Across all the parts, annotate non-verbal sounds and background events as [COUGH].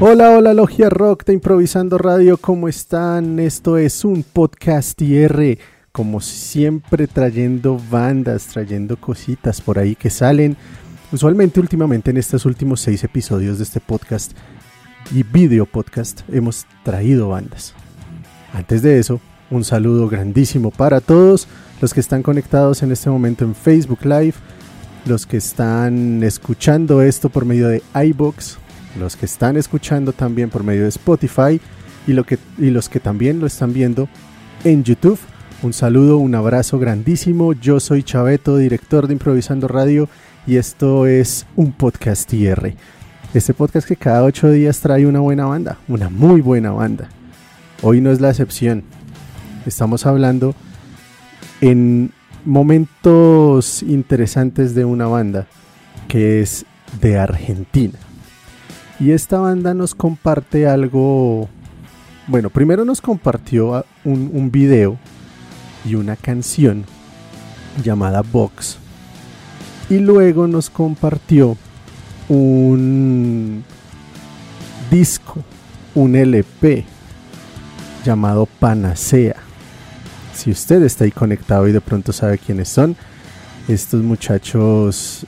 Hola, hola Logia Rock de Improvisando Radio, ¿cómo están? Esto es un podcast IR, como siempre trayendo bandas, trayendo cositas por ahí que salen. Usualmente últimamente en estos últimos seis episodios de este podcast y video podcast hemos traído bandas. Antes de eso, un saludo grandísimo para todos los que están conectados en este momento en Facebook Live, los que están escuchando esto por medio de iBox, los que están escuchando también por medio de Spotify y, lo que, y los que también lo están viendo en YouTube. Un saludo, un abrazo grandísimo. Yo soy Chaveto, director de Improvisando Radio y esto es un podcast IR. Este podcast que cada ocho días trae una buena banda, una muy buena banda. Hoy no es la excepción. Estamos hablando en momentos interesantes de una banda que es de Argentina. Y esta banda nos comparte algo, bueno, primero nos compartió un, video y una canción llamada Box. Y luego nos compartió un disco, un LP llamado Panacea. Si usted está ahí conectado y de pronto sabe quiénes son, estos muchachos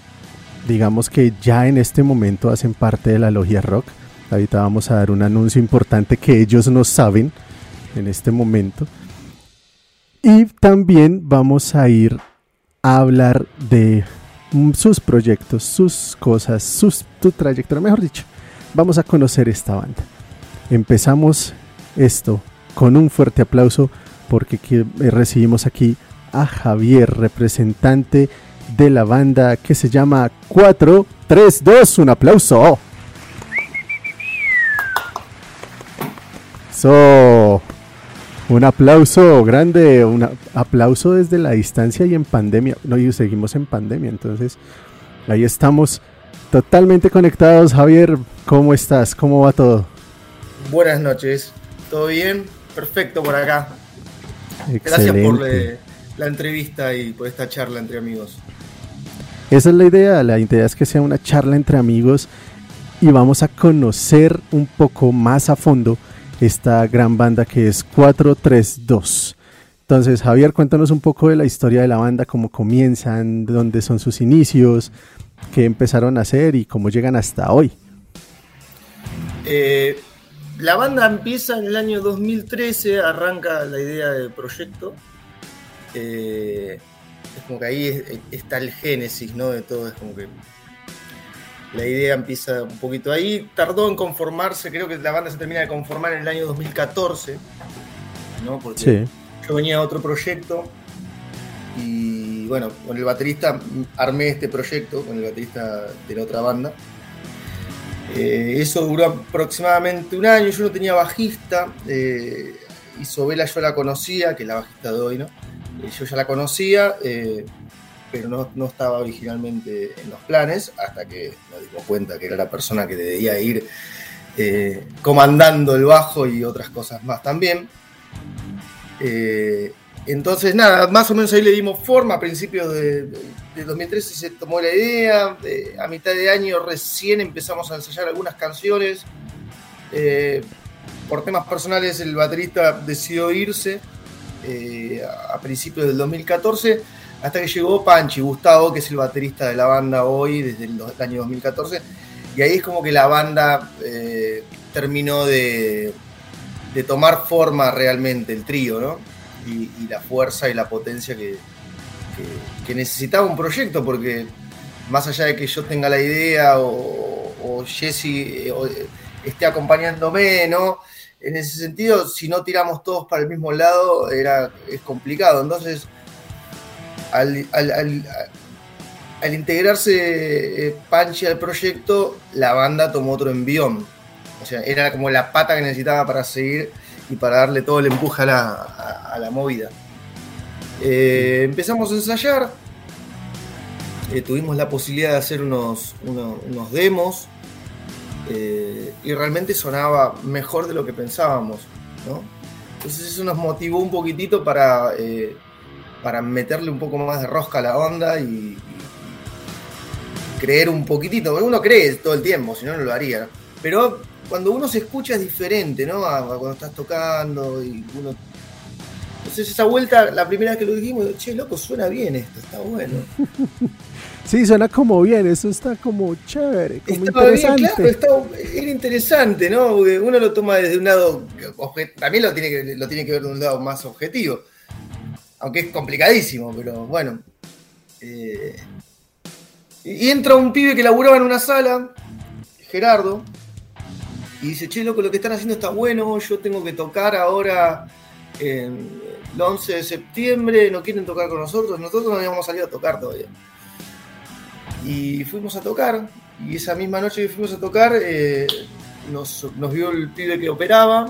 digamos que ya en este momento hacen parte de la logia rock. Ahorita vamos a dar un anuncio importante que ellos no saben en este momento. Y también vamos a ir a hablar de sus proyectos, sus cosas, sus, tu trayectoria, mejor dicho. Vamos a conocer esta banda. Empezamos esto con un fuerte aplauso porque recibimos aquí a Javier, representante de la banda que se llama 432. Un aplauso. So, un aplauso grande, un aplauso desde la distancia y en pandemia. No, y seguimos en pandemia, entonces ahí estamos totalmente conectados. Javier, ¿cómo estás? ¿Cómo va todo? Buenas noches, ¿todo bien? Perfecto por acá. Gracias por eh, la entrevista y por esta charla entre amigos. Esa es la idea, la idea es que sea una charla entre amigos y vamos a conocer un poco más a fondo esta gran banda que es 432. Entonces, Javier, cuéntanos un poco de la historia de la banda, cómo comienzan, dónde son sus inicios, qué empezaron a hacer y cómo llegan hasta hoy. Eh, la banda empieza en el año 2013, arranca la idea del proyecto. Eh, es como que ahí está el génesis, ¿no? De todo, es como que la idea empieza un poquito ahí. Tardó en conformarse, creo que la banda se termina de conformar en el año 2014, ¿no? Porque yo venía a otro proyecto y bueno, con el baterista armé este proyecto, con el baterista de la otra banda. Eh, eso duró aproximadamente un año, yo no tenía bajista, eh, Isobela yo la conocía, que es la bajista de hoy, ¿no? Eh, yo ya la conocía, eh, pero no, estaba originalmente en los planes, hasta que nos dimos cuenta que era la persona que debía ir eh, comandando el bajo y otras cosas más también. entonces, nada, más o menos ahí le dimos forma. A principios de, 2013 se tomó la idea. a mitad de año recién empezamos a ensayar algunas canciones. por temas personales, el baterista decidió irse eh, a principios del 2014, hasta que llegó Panchi, Gustavo, que es el baterista de la banda hoy, desde el, año 2014, y ahí es como que la banda eh, terminó de, tomar forma realmente, el trío, ¿no? Y, la fuerza y la potencia que, necesitaba un proyecto, porque más allá de que yo tenga la idea o, o Jesse eh, esté acompañándome, ¿no? En ese sentido, si no tiramos todos para el mismo lado, era, es complicado. Entonces, al, integrarse eh, Panchi al proyecto, la banda tomó otro envión. O sea, era como la pata que necesitaba para seguir y para darle todo el empuje a la, movida. Eh, empezamos a ensayar, eh, tuvimos la posibilidad de hacer unos, unos, demos eh, y realmente sonaba mejor de lo que pensábamos. Entonces eso nos motivó un poquitito para, para meterle un poco más de rosca a la onda y, creer un poquitito, uno cree todo el tiempo, si no, no lo haría. Pero cuando uno se escucha es diferente, ¿no? cuando estás tocando y. Entonces esa vuelta, la primera vez que lo dijimos, che, loco, suena bien esto, está bueno. [LAUGHS] Sí, suena como bien, eso está como chévere, como interesante. Bien, claro, era interesante, ¿no? Uno lo toma desde un lado, también lo tiene, que, lo tiene que ver de un lado más objetivo, aunque es complicadísimo, pero bueno. Eh, y entra un pibe que laburaba en una sala, Gerardo, y dice, che, loco, lo que están haciendo está bueno, yo tengo que tocar ahora el 11 de septiembre, no quieren tocar con nosotros, nosotros no habíamos salido a tocar todavía. Y fuimos a tocar, y esa misma noche que fuimos a tocar, eh, nos, vio el pibe que operaba,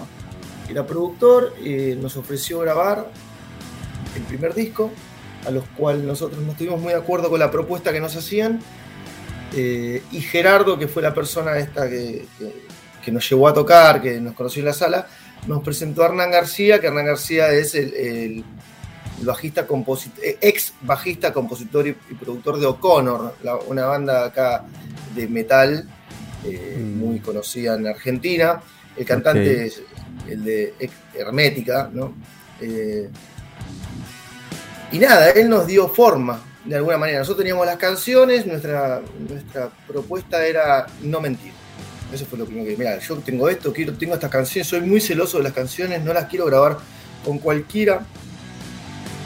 era productor, eh, nos ofreció grabar el primer disco, a los cuales nosotros no estuvimos muy de acuerdo con la propuesta que nos hacían. Eh, y Gerardo, que fue la persona esta que que nos llevó a tocar, que nos conoció en la sala, nos presentó a Hernán García, que Hernán García es el, bajista eh, ex bajista, compositor y, productor de O'Connor, una banda acá de metal eh, mm. muy conocida en Argentina. El cantante es el de Hermética, ¿no? Eh, y nada, él nos dio forma de alguna manera. Nosotros teníamos las canciones, nuestra, nuestra propuesta era no mentir. Eso fue lo primero que mira, yo tengo esto, quiero, tengo estas canciones, soy muy celoso de las canciones, no las quiero grabar con cualquiera.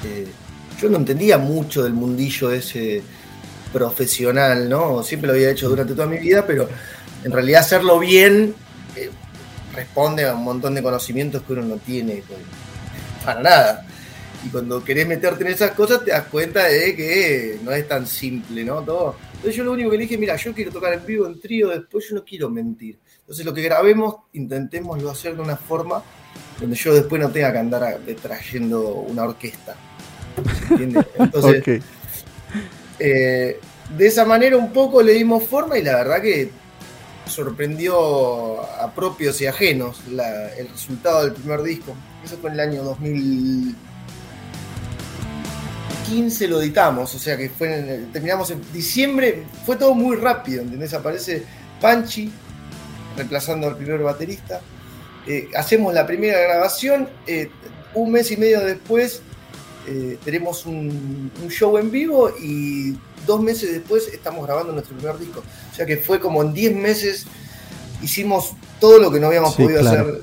Eh, yo no entendía mucho del mundillo ese profesional, ¿no? Siempre lo había hecho durante toda mi vida, pero en realidad hacerlo bien eh, responde a un montón de conocimientos que uno no tiene pues, para nada. Y cuando querés meterte en esas cosas te das cuenta de que no es tan simple, ¿no? Todo entonces yo lo único que dije, mira, yo quiero tocar en vivo, en trío, después yo no quiero mentir. Entonces lo que grabemos, intentémoslo hacer de una forma donde yo después no tenga que andar trayendo una orquesta. ¿Entiendes? [LAUGHS] Entonces, eh, de esa manera un poco le dimos forma y la verdad que sorprendió a propios y ajenos el resultado del primer disco. Eso fue en el año 2000. 15 lo editamos, o sea que fue terminamos en diciembre, fue todo muy rápido, ¿entendés? Aparece Panchi reemplazando al primer baterista. Eh, hacemos la primera grabación, eh, un mes y medio después eh, tenemos un, show en vivo y dos meses después estamos grabando nuestro primer disco. O sea que fue como en 10 meses hicimos todo lo que no habíamos podido hacer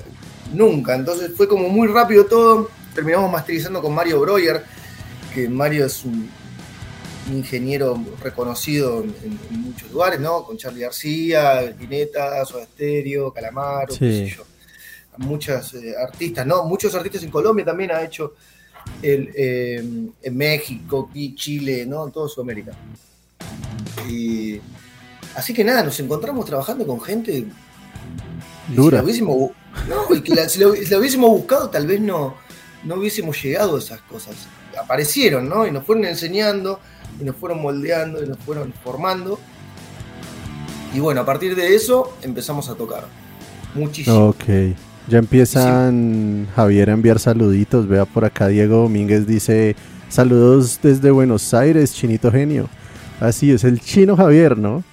nunca. Entonces fue como muy rápido todo. Terminamos masterizando con Mario Breuer, que Mario es un, ingeniero reconocido en, muchos lugares, ¿no? Con Charlie García, Pineta, Soda Stereo, Calamaro, qué sé yo. Muchos eh, artistas, ¿no? Muchos artistas en Colombia también ha hecho el, eh, en México, y Chile, ¿no? En toda Sudamérica. Y, así que nada, nos encontramos trabajando con gente. Dura. Si hubiésemos, no, y que si, lo, hubiésemos buscado, tal vez no, no hubiésemos llegado a esas cosas aparecieron, ¿no? Y nos fueron enseñando, y nos fueron moldeando, y nos fueron formando. Y bueno, a partir de eso empezamos a tocar. Muchísimo. Ok. Ya empiezan Javier a enviar saluditos. Vea por acá Diego Domínguez dice saludos desde Buenos Aires, chinito genio. Así es, el chino Javier, ¿no?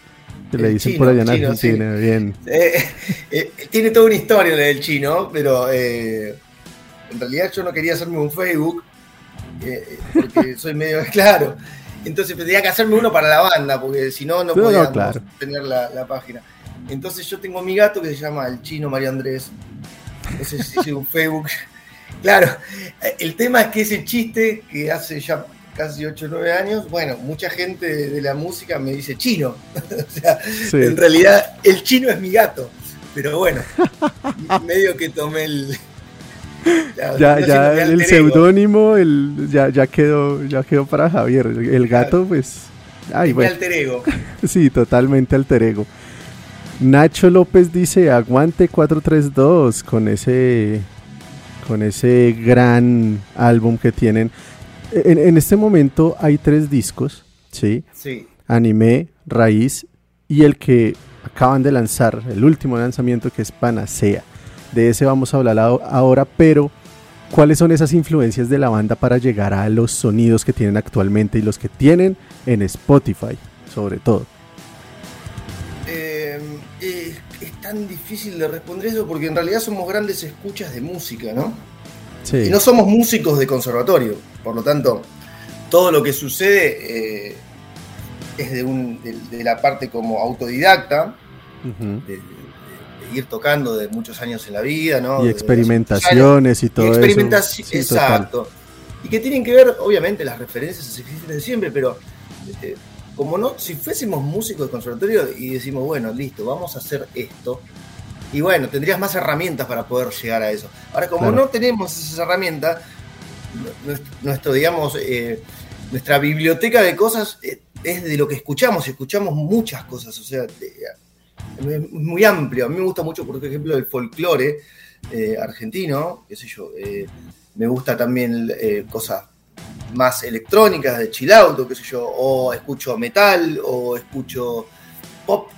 Que le dicen por allá en Argentina, bien. Eh, eh, tiene toda una historia del chino, pero eh, en realidad yo no quería hacerme un Facebook eh, porque [LAUGHS] soy medio [LAUGHS] claro. Entonces tenía que hacerme uno para la banda, porque si no, no podíamos tener la, página. Entonces yo tengo mi gato que se llama el chino Mario Andrés. Hice un Facebook. Claro, el tema es que ese chiste que hace ya casi 8 o 9 años, bueno, mucha gente de la música me dice chino. [LAUGHS] o sea, en realidad el chino es mi gato. Pero bueno, [LAUGHS] medio que tomé el, ya, ya el seudónimo ya, ya, quedó, ya quedó para Javier. El gato, pues. Ay, bueno. alter ego. [LAUGHS] sí, totalmente alter ego. Nacho López dice, aguante 432 con ese, con ese gran álbum que tienen. En, en este momento hay tres discos, ¿sí? Sí. Anime, Raíz y el que acaban de lanzar, el último lanzamiento que es Panacea. De ese vamos a hablar ahora, pero ¿cuáles son esas influencias de la banda para llegar a los sonidos que tienen actualmente y los que tienen en Spotify, sobre todo? Tan difícil de responder eso porque en realidad somos grandes escuchas de música, ¿no? Sí. Y no somos músicos de conservatorio, por lo tanto, todo lo que sucede eh, es de, la parte como autodidacta, ir tocando de muchos años en la vida, ¿no? Y experimentaciones y todo y experimentación, exacto. Y que tienen que ver, obviamente, las referencias existen siempre, pero eh, como no, si fuésemos músicos de conservatorio y decimos, bueno, listo, vamos a hacer esto, y bueno, tendrías más herramientas para poder llegar a eso. Ahora, como no tenemos esas herramientas, nuestro, digamos, eh, nuestra biblioteca de cosas eh, es de lo que escuchamos, y escuchamos muchas cosas, o sea, es muy amplio. A mí me gusta mucho, por ejemplo, el folclore eh, argentino, qué sé yo. Eh, me gusta también eh, cosas más electrónicas, de chill out, qué sé yo. O escucho metal, o escucho pop,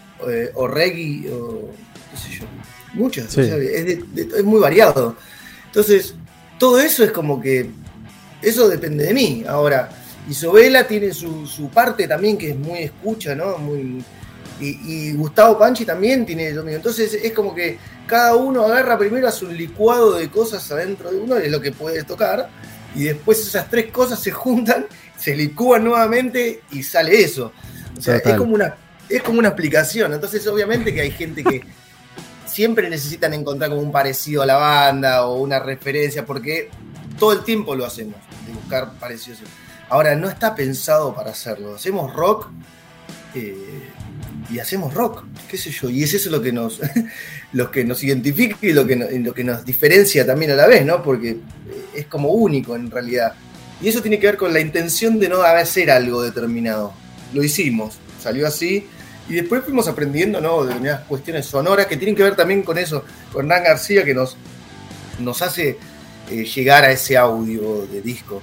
o reggae, o qué sé yo. Muchas. es, muy variado. Entonces, todo eso es como que. Eso depende de mí. Ahora, Isobela tiene su, su parte también que es muy escucha, ¿no? Muy y, Gustavo Panchi también tiene eso mismo. Entonces es como que cada uno agarra primero a su licuado de cosas adentro de uno, es lo que puede tocar, y después esas tres cosas se juntan, se licúan nuevamente y sale eso. O sea, es como, una, es como una explicación. Entonces, obviamente que hay gente que siempre necesitan encontrar como un parecido a la banda o una referencia, porque todo el tiempo lo hacemos, de buscar parecidos. Ahora, no está pensado para hacerlo. Hacemos rock. Eh, y hacemos rock, qué sé yo, y es eso lo que nos, lo que nos identifica y lo que, lo que nos diferencia también a la vez, ¿no? Porque es como único en realidad. Y eso tiene que ver con la intención de no hacer algo determinado. Lo hicimos, salió así, y después fuimos aprendiendo, ¿no? Determinadas cuestiones sonoras que tienen que ver también con eso, con Hernán García, que nos, nos hace eh, llegar a ese audio de disco.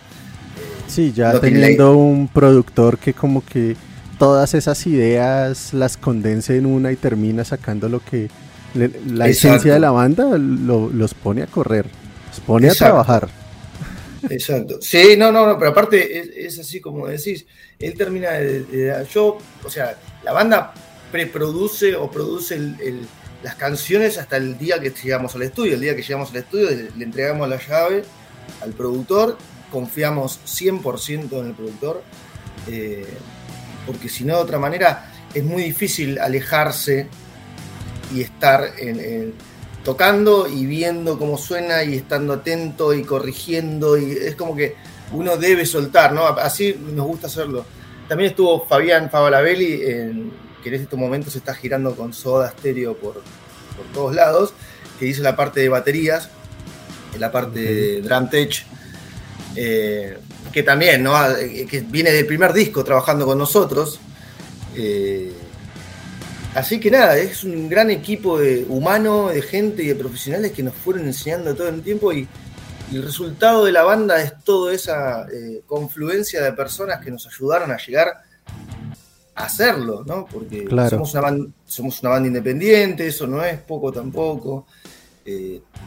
sí, ya teniendo un productor que como que todas esas ideas las condense en una y termina sacando lo que la esencia de la banda los pone a correr, los pone a trabajar. Exacto. Sí, no, no, no, pero aparte es, así como decís, él termina de, yo, o sea, la banda preproduce o produce las canciones hasta el día que llegamos al estudio. El día que llegamos al estudio le, entregamos la llave al productor, confiamos 100% en el productor. Eh, porque si no de otra manera es muy difícil alejarse y estar tocando y viendo cómo suena y estando atento y corrigiendo y es como que uno debe soltar, ¿no? Así nos gusta hacerlo. También estuvo Fabián Favalabelli, que en estos momentos se está girando con Soda Stereo por, todos lados, que hizo la parte de baterías, la parte de drum tech. Eh, que también, ¿no? Eh, que viene del primer disco trabajando con nosotros. Eh, así que nada, es un gran equipo de humano, de gente y de profesionales que nos fueron enseñando todo el tiempo y, el resultado de la banda es toda esa eh, confluencia de personas que nos ayudaron a llegar a hacerlo, ¿no? Porque somos, una banda, somos una banda independiente, eso no es poco tampoco.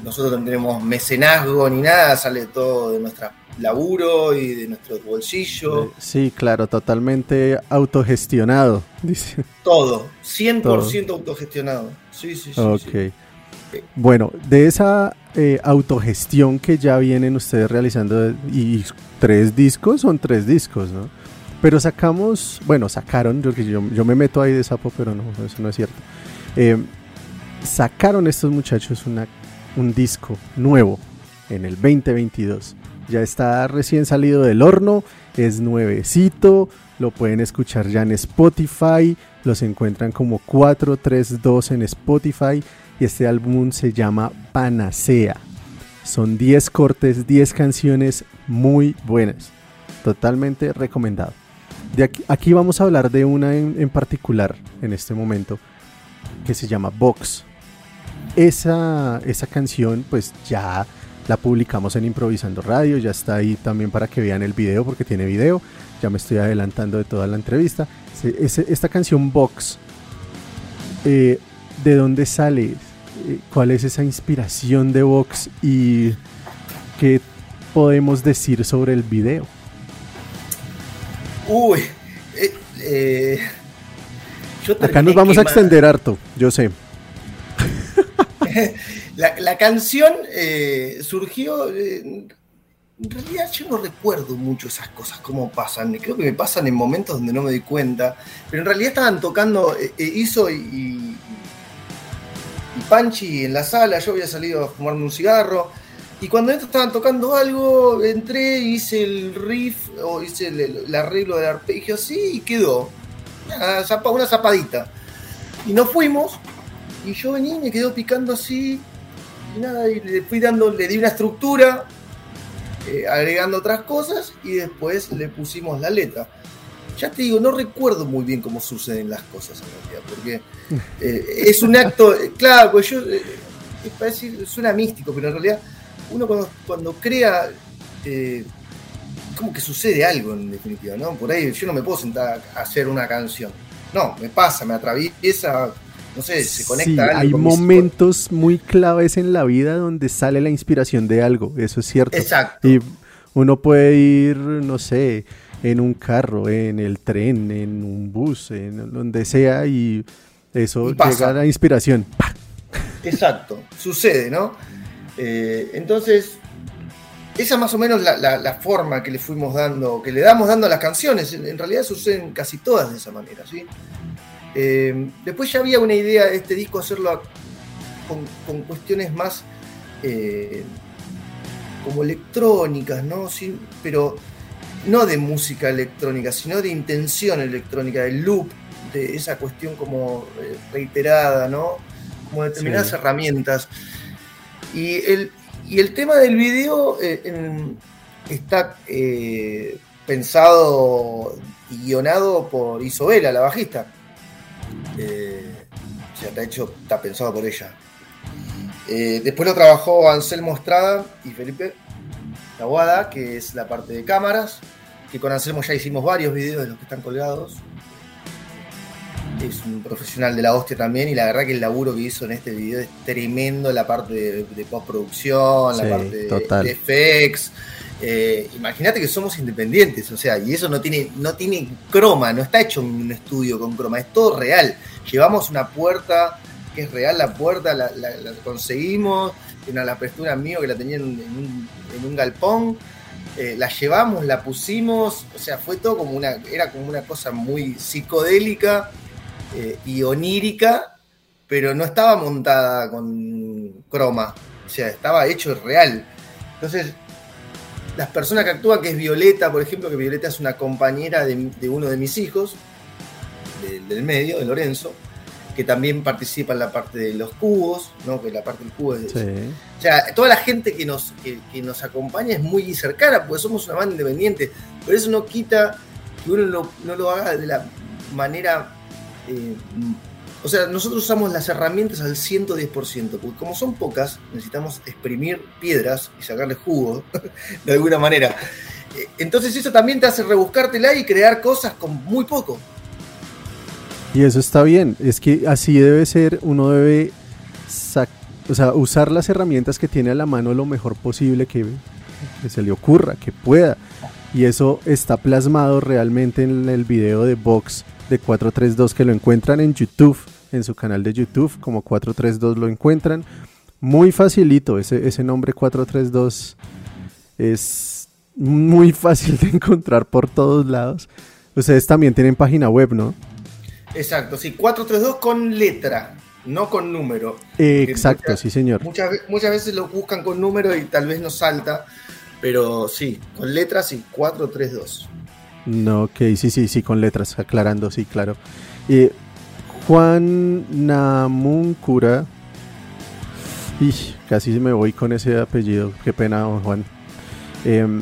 Nosotros no tenemos mecenazgo ni nada, sale todo de nuestra laburo y de nuestro bolsillo. Sí, claro, totalmente autogestionado, [LAUGHS] dice. Todo, 100% autogestionado. Sí, sí, sí. Ok. Bueno, de esa eh, autogestión que ya vienen ustedes realizando, y tres discos, son tres discos, ¿no? Pero sacamos, bueno, sacaron, yo, yo, yo me meto ahí de sapo, pero no, eso no es cierto. Eh, sacaron estos muchachos un disco nuevo en el 2022 ya está recién salido del horno, es nuevecito, lo pueden escuchar ya en Spotify, los encuentran como 432 en Spotify y este álbum se llama Panacea. Son 10 cortes, 10 canciones muy buenas. Totalmente recomendado. Aquí vamos a hablar de una en, en particular en este momento que se llama Vox. Esa, esa canción pues ya la publicamos en Improvisando Radio, ya está ahí también para que vean el video porque tiene video, ya me estoy adelantando de toda la entrevista. esta canción Vox, eh, ¿de dónde sale? Eh, ¿Cuál es esa inspiración de Vox y qué podemos decir sobre el video? Uy, eh, Acá nos vamos a extender harto, yo sé. [LAUGHS] la, canción eh, surgió. Eh, en realidad yo no recuerdo mucho esas cosas, cómo pasan. Creo que me pasan en momentos donde no me doy cuenta. Pero en realidad estaban tocando eh, Iso y, Panchi en la sala. Yo había salido a fumarme un cigarro. Y cuando estos estaban tocando algo, entré, hice el riff o hice el, arreglo del arpegio así y quedó una, zapadita. Y nos fuimos, y yo vení, me quedó picando así, y nada, y le fui dando, le di una estructura, eh, agregando otras cosas, y después le pusimos la letra. Ya te digo, no recuerdo muy bien cómo suceden las cosas en realidad, porque eh, es un acto, eh, claro, pues yo, parece, suena místico, pero en realidad uno cuando, cuando crea como que sucede algo en definitiva, ¿no? Por ahí yo no me puedo sentar a hacer una canción. No, me pasa, me atraviesa, no sé, se conecta algo. Hay momentos muy claves en la vida donde sale la inspiración de algo, eso es cierto. Exacto. Y uno puede ir, no sé, en un carro, en el tren, en un bus, en donde sea y eso llega a la inspiración. Exacto, sucede, ¿no? Eh, entonces, esa es más o menos la, forma que le fuimos dando, que le damos dando a las canciones. En, realidad suceden casi todas de esa manera, ¿sí? Eh, después ya había una idea de este disco hacerlo con, cuestiones más eh, como electrónicas, ¿no? pero no de música electrónica, sino de intención electrónica, del loop, de esa cuestión como eh, reiterada, ¿no? Como determinadas herramientas. Y el, y el tema del video eh, está eh, pensado y guionado por Isobela, la bajista. Eh, o sea, está hecho, está pensado por ella. después lo trabajó Anselmo Estrada y Felipe Taguada, que es la parte de cámaras, que con Anselmo ya hicimos varios videos de los que están colgados es un profesional de la hostia también y la verdad que el laburo que hizo en este video es tremendo, la parte de, postproducción, la parte de, effects. Eh, imagínate que somos independientes, o sea, y eso no tiene, no tiene croma, no está hecho en un estudio con croma, es todo real. Llevamos una puerta que es real, la puerta la, conseguimos, una la apertura mío que la tenía en un, galpón. Eh, la llevamos, la pusimos, o sea, fue todo como una, era como una cosa muy psicodélica, eh, y onírica, pero no estaba montada con croma, o sea, estaba hecho real. Entonces, las personas que actúan, que es Violeta, por ejemplo, que Violeta es una compañera de, uno de mis hijos, del medio, de Lorenzo, que también participa en la parte de los cubos, ¿no? que la parte del cubo es... O sea, toda la gente que nos, que, nos acompaña es muy cercana, porque somos una banda independiente, pero eso no quita que uno no lo haga de la manera eh, o sea, nosotros usamos las herramientas al 110%, porque como son pocas, necesitamos exprimir piedras y sacarle jugo, [LAUGHS] de alguna manera. Eh, entonces eso también te hace rebuscártela y crear cosas con muy poco. Y eso está bien, es que así debe ser, uno debe o sea, usar las herramientas que tiene a la mano lo mejor posible que, que se le ocurra, que pueda. Y eso está plasmado realmente en el video de Vox de 432 que lo encuentran en YouTube, en su canal de YouTube, como 432 lo encuentran. Muy facilito, ese, ese nombre 432 es muy [LAUGHS] fácil de encontrar por todos lados. Ustedes también tienen página web, ¿no? Exacto, sí, 432 con letra, no con número. exacto, sí, señor. Muchas, muchas veces lo buscan con número y tal vez no salta, pero sí, con letras y 432. No, ok, sí, sí, sí, con letras, aclarando, sí, claro. Eh, Juan Namuncura Y casi me voy con ese apellido. Qué pena, Juan. Em,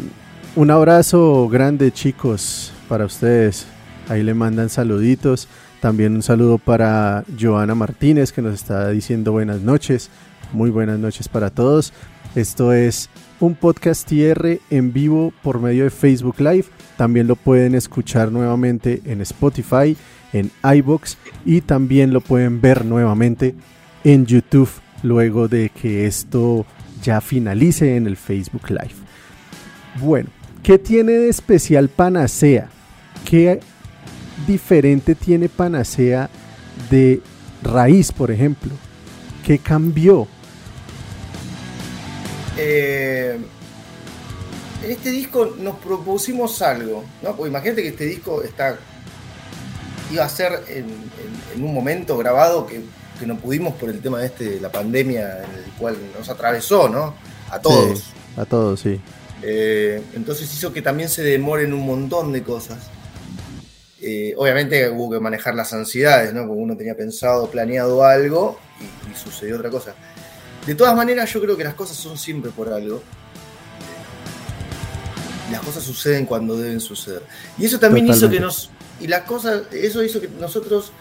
un abrazo grande, chicos, para ustedes. Ahí le mandan saluditos. También un saludo para Joana Martínez, que nos está diciendo buenas noches. Muy buenas noches para todos. Esto es un podcast IR en vivo por medio de Facebook Live. También lo pueden escuchar nuevamente en Spotify, en iBox y también lo pueden ver nuevamente en YouTube luego de que esto ya finalice en el Facebook Live. Bueno, ¿qué tiene de especial Panacea? ¿Qué diferente tiene Panacea de raíz, por ejemplo? ¿Qué cambió? Eh, en este disco nos propusimos algo, ¿no? Porque imagínate que este disco está iba a ser en un momento grabado que que no pudimos por el tema de este, la pandemia en el cual nos atravesó, ¿no? A todos. a todos, sí. Eh, entonces hizo que también se demoren un montón de cosas. Eh, obviamente hubo que manejar las ansiedades, ¿no? Como uno tenía pensado, planeado algo y, sucedió otra cosa. De todas maneras, yo creo que las cosas son siempre por algo. Las cosas suceden cuando deben suceder. Y eso también hizo que nos. Y las cosas. Eso hizo que nosotros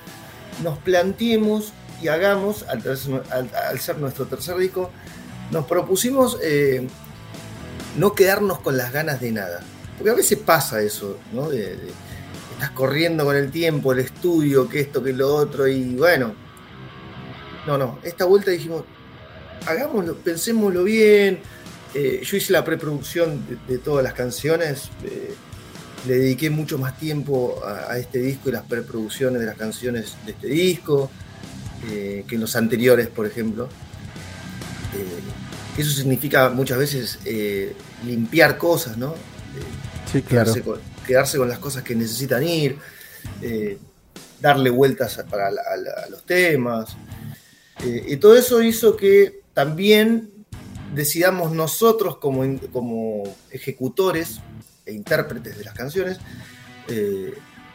nos planteemos y hagamos, al, ser nuestro tercer disco, nos propusimos eh, no quedarnos con las ganas de nada. Porque a veces pasa eso, ¿no? estás corriendo con el tiempo, el estudio, que esto, que lo otro, y bueno. No, no, esta vuelta dijimos, hagámoslo, pensémoslo bien. Eh, yo hice la preproducción de, todas las canciones. Eh, le dediqué mucho más tiempo a, a, este disco y las preproducciones de las canciones de este disco. Eh, que en los anteriores, por ejemplo. Eh, eso significa muchas veces eh, limpiar cosas, ¿no? sí, claro. Quedarse con, las cosas que necesitan ir, darle vueltas para a, los temas. y todo eso hizo que también decidamos nosotros como, como ejecutores e intérpretes de las canciones,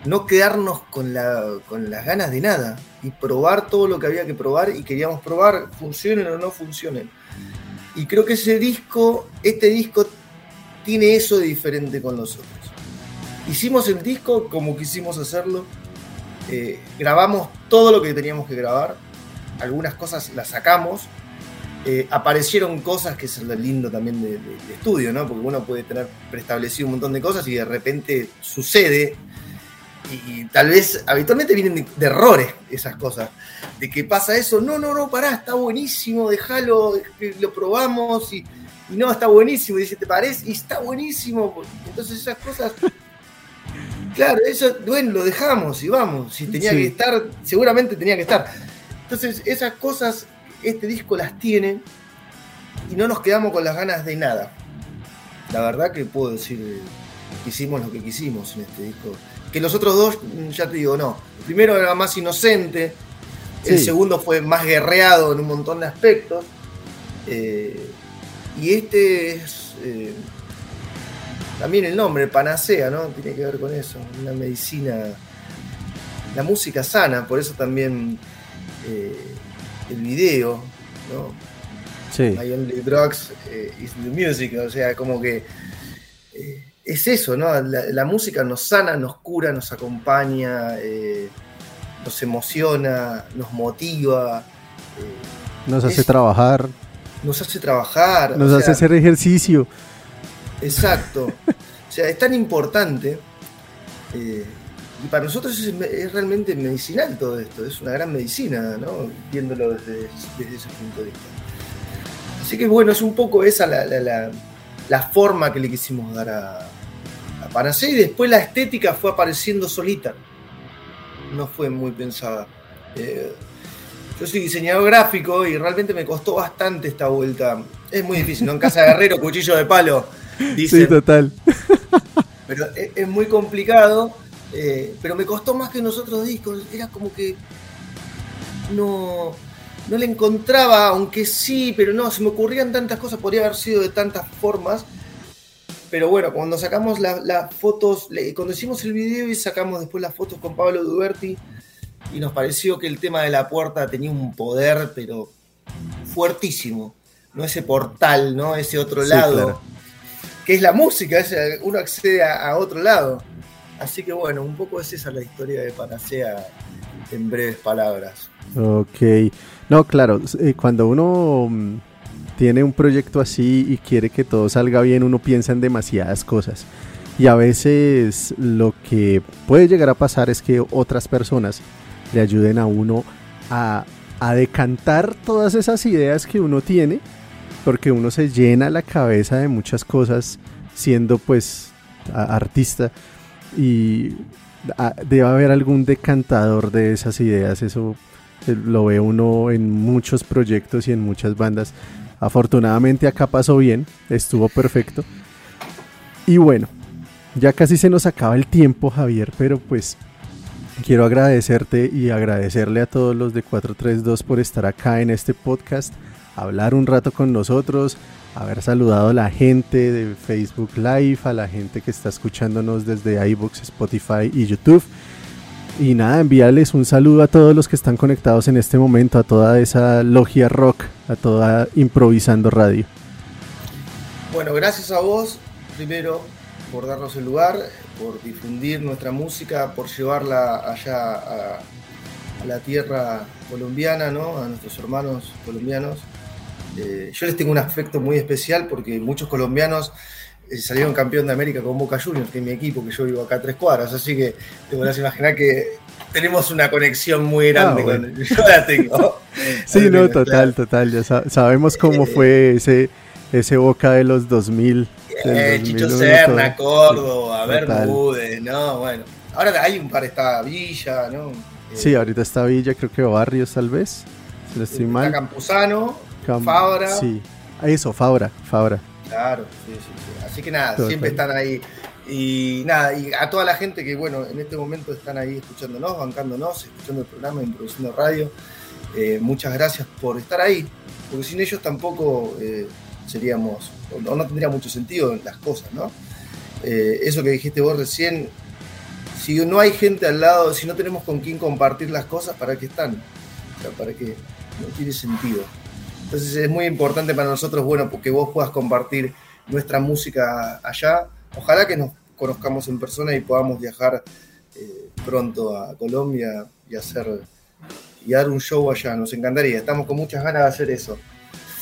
no quedarnos con, la, con las ganas de nada y probar todo lo que había que probar y queríamos probar, funcionen o no funcionen. Y creo que ese disco, este disco tiene eso de diferente con los otros. Hicimos el disco como quisimos hacerlo, eh, grabamos todo lo que teníamos que grabar, algunas cosas las sacamos, eh, aparecieron cosas que es lo lindo también del de, estudio, ¿no? Porque uno puede tener preestablecido un montón de cosas y de repente sucede y, tal vez habitualmente vienen de, errores esas cosas. De que pasa eso, no, no, no, pará, está buenísimo, déjalo, lo probamos y, no, está buenísimo. Y dice, ¿te parece? Y está buenísimo. Entonces esas cosas. [LAUGHS] Claro, eso, bueno, lo dejamos y vamos. Si tenía que estar, seguramente tenía que estar. Entonces, esas cosas, este disco las tiene y no nos quedamos con las ganas de nada. La verdad que puedo decir que hicimos lo que quisimos en este disco que los otros dos, ya te digo, no. El primero era más inocente, el segundo fue más guerreado en un montón de aspectos. Eh, y este es eh, también el nombre, panacea, ¿no? Tiene que ver con eso, una medicina, la música sana, por eso también eh, el video, ¿no? Sí. My Only Drugs is the Music, o sea, como que es eso, ¿no? La, música nos sana, nos cura, nos acompaña, eh, nos emociona, nos motiva. Eh, nos hace trabajar. Nos hace trabajar. Nos hace hacer ejercicio. Exacto. o sea, es tan importante. Y para nosotros es, realmente medicinal todo esto, es una gran medicina, ¿no? Viéndolo desde, ese punto de vista. Así que bueno, es un poco esa la la forma que le quisimos dar a, a Panacea y después la estética fue apareciendo solita. No fue muy pensada. Eh, yo soy diseñador gráfico y realmente me costó bastante esta vuelta. Es muy difícil, ¿no? En casa de guerrero, [LAUGHS] cuchillo de palo. Sí, total. Pero es, muy complicado. Eh, pero me costó más que en los otros discos. Era como que no no le encontraba, aunque sí, pero no, se me ocurrían tantas cosas, podría haber sido de tantas formas. Pero bueno, cuando sacamos las fotos, cuando hicimos el video y sacamos después las fotos con Pablo Duberti, y nos pareció que el tema de la puerta tenía un poder, pero fuertísimo, ¿no? Ese portal, ¿no? Ese otro lado, que es la música, uno accede a, otro lado. Así que bueno, un poco es la historia de Panacea en breves palabras. Ok, no, claro, eh, cuando uno mm, tiene un proyecto así y quiere que todo salga bien, uno piensa en demasiadas cosas. Y a veces lo que puede llegar a pasar es que otras personas le ayuden a uno a, decantar todas esas ideas que uno tiene, porque uno se llena la cabeza de muchas cosas siendo pues artista y debe haber algún decantador de esas ideas, eso eh, lo ve uno en muchos proyectos y en muchas bandas. Afortunadamente acá pasó bien, estuvo perfecto. Y bueno, ya casi se nos acaba el tiempo, Javier, pero pues quiero agradecerte y agradecerle a todos los de 432 por estar acá en este podcast, hablar un rato con nosotros, haber saludado a la gente de Facebook Live, a la gente que está escuchándonos desde iBooks, Spotify y YouTube. Y nada, enviarles un saludo a todos los que están conectados en este momento, a toda esa logia rock, a toda improvisando radio. Bueno, gracias a vos, primero por darnos el lugar, por difundir nuestra música, por llevarla allá a, la tierra colombiana, ¿no? a nuestros hermanos colombianos. Eh, yo les tengo un afecto muy especial porque muchos colombianos eh, salieron campeón de América con Boca Juniors, que es mi equipo, que yo vivo acá a tres cuadras, así que te podrás imaginar que tenemos una conexión muy grande ah, con [LAUGHS] yo la tengo. [LAUGHS] sí, no, total, total, ya sabemos cómo fue ese, ese Boca de los 2000 eh, Chicho Serna, Córdoba, Bermúdez, no, bueno. Ahora hay un par, está Villa, ¿no? sí, ahorita está Villa, creo que Barrios tal vez, si no estoy mal. Está Campuzano, Fabra. Sí, eso, Fabra, Fabra. Claro, sí, sí, sí. Así que nada, siempre están ahí. Y nada, y a toda la gente que, bueno, en este momento están ahí escuchándonos, bancándonos, escuchando el programa, introduciendo radio, eh, muchas gracias por estar ahí, porque sin ellos tampoco eh, seríamos, o no tendría mucho sentido las cosas, ¿no? Eh, eso que dijiste vos recién, si no hay gente al lado, si no tenemos con quién compartir las cosas, ¿para qué están? O sea, ¿para qué? No tiene sentido. Entonces es muy importante para nosotros, bueno, porque vos puedas compartir nuestra música allá. Ojalá que nos conozcamos en persona y podamos viajar eh, pronto a Colombia y hacer y dar un show allá. Nos encantaría. Estamos con muchas ganas de hacer eso.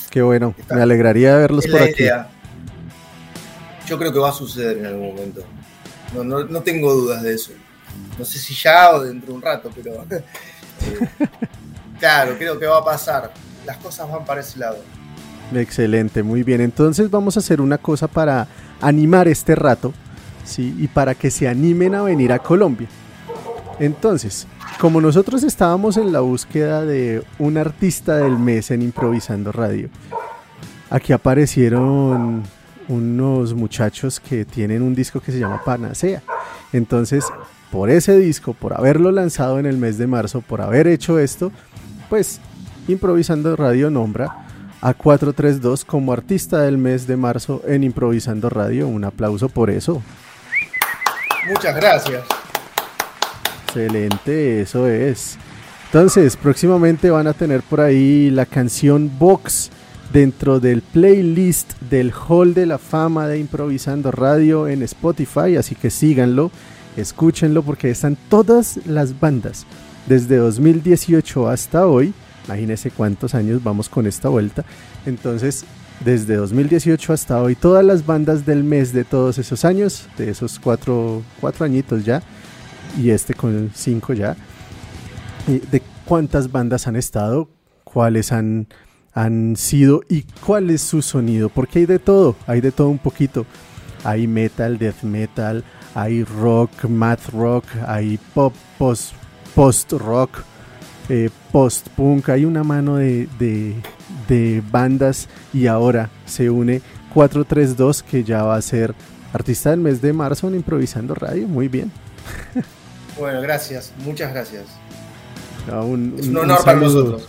Qué bueno, me alegraría verlos por aquí. Yo creo que va a suceder en algún momento. No, tengo dudas de eso. No sé si ya o dentro de un rato, pero [LAUGHS] eh, claro, creo que va a pasar. Las cosas van para ese lado. Excelente, muy bien. Entonces vamos a hacer una cosa para animar este rato, ¿sí? Y para que se animen a venir a Colombia. Entonces, como nosotros estábamos en la búsqueda de un artista del mes en Improvisando Radio, aquí aparecieron unos muchachos que tienen un disco que se llama Panacea. Entonces, por ese disco, por haberlo lanzado en el mes de marzo, por haber hecho esto, pues Improvisando Radio nombra a 432 como artista del mes de marzo en Improvisando Radio. Un aplauso por eso. Muchas gracias. Excelente, eso es. Entonces, próximamente van a tener por ahí la canción Box dentro del playlist del Hall de la Fama de Improvisando Radio en Spotify, así que síganlo, escúchenlo porque están todas las bandas desde 2018 hasta hoy. Imagínense cuántos años vamos con esta vuelta. Entonces, desde 2018 hasta hoy, todas las bandas del mes de todos esos años, de esos cuatro, cuatro añitos ya, y este con 5 ya. De cuántas bandas han estado, cuáles han, han sido y cuál es su sonido, porque hay de todo, hay de todo un poquito. Hay metal, death metal, hay rock, math rock, hay pop, post, post rock, eh, post punk, hay una mano de, de, de bandas y ahora se une 432 que ya va a ser artista del mes de marzo en Improvisando Radio, muy bien. [LAUGHS] Bueno, gracias, muchas gracias. es un, honor para nosotros.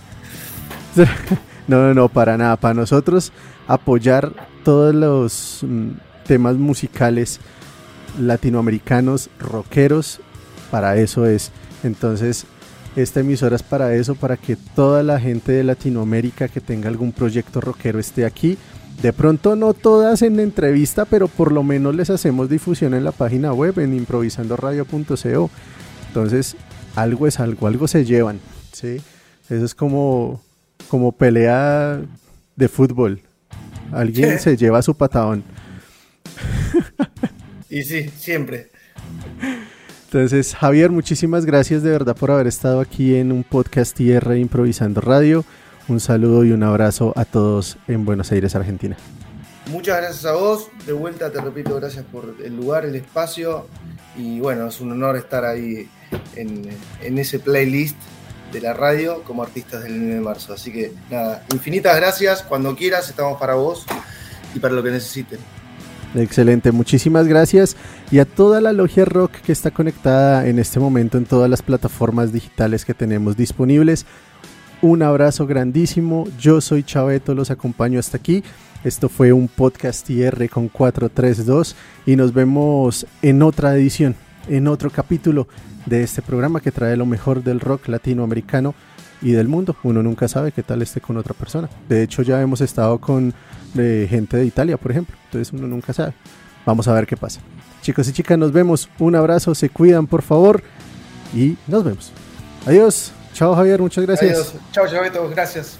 [LAUGHS] no, no, no, para nada. Para nosotros apoyar todos los mm, temas musicales latinoamericanos, rockeros, para eso es. Entonces, esta emisora es para eso, para que toda la gente de Latinoamérica que tenga algún proyecto rockero esté aquí. De pronto no todas en entrevista, pero por lo menos les hacemos difusión en la página web en improvisandoradio.co. Entonces, algo es algo, algo se llevan, ¿sí? Eso es como, como pelea de fútbol. Alguien se lleva su patadón. [LAUGHS] Y sí, siempre. Entonces, Javier, muchísimas gracias de verdad por haber estado aquí en un podcast IR Improvisando Radio. Un saludo y un abrazo a todos en Buenos Aires, Argentina. Muchas gracias a vos. De vuelta te repito, gracias por el lugar, el espacio. Y bueno, es un honor estar ahí en, en ese playlist de la radio como artistas del 9 de marzo. Así que nada, infinitas gracias. Cuando quieras, estamos para vos y para lo que necesiten. Excelente, muchísimas gracias. Y a toda la logia rock que está conectada en este momento en todas las plataformas digitales que tenemos disponibles. Un abrazo grandísimo. Yo soy Chaveto, los acompaño hasta aquí. Esto fue un podcast IR con 432 y nos vemos en otra edición, en otro capítulo de este programa que trae lo mejor del rock latinoamericano y del mundo. Uno nunca sabe qué tal esté con otra persona. De hecho, ya hemos estado con eh, gente de Italia, por ejemplo. Entonces uno nunca sabe. Vamos a ver qué pasa. Chicos y chicas, nos vemos. Un abrazo, se cuidan, por favor. Y nos vemos. Adiós. Chao, Javier. Muchas gracias. Adiós. Chao, Chaveto. Gracias.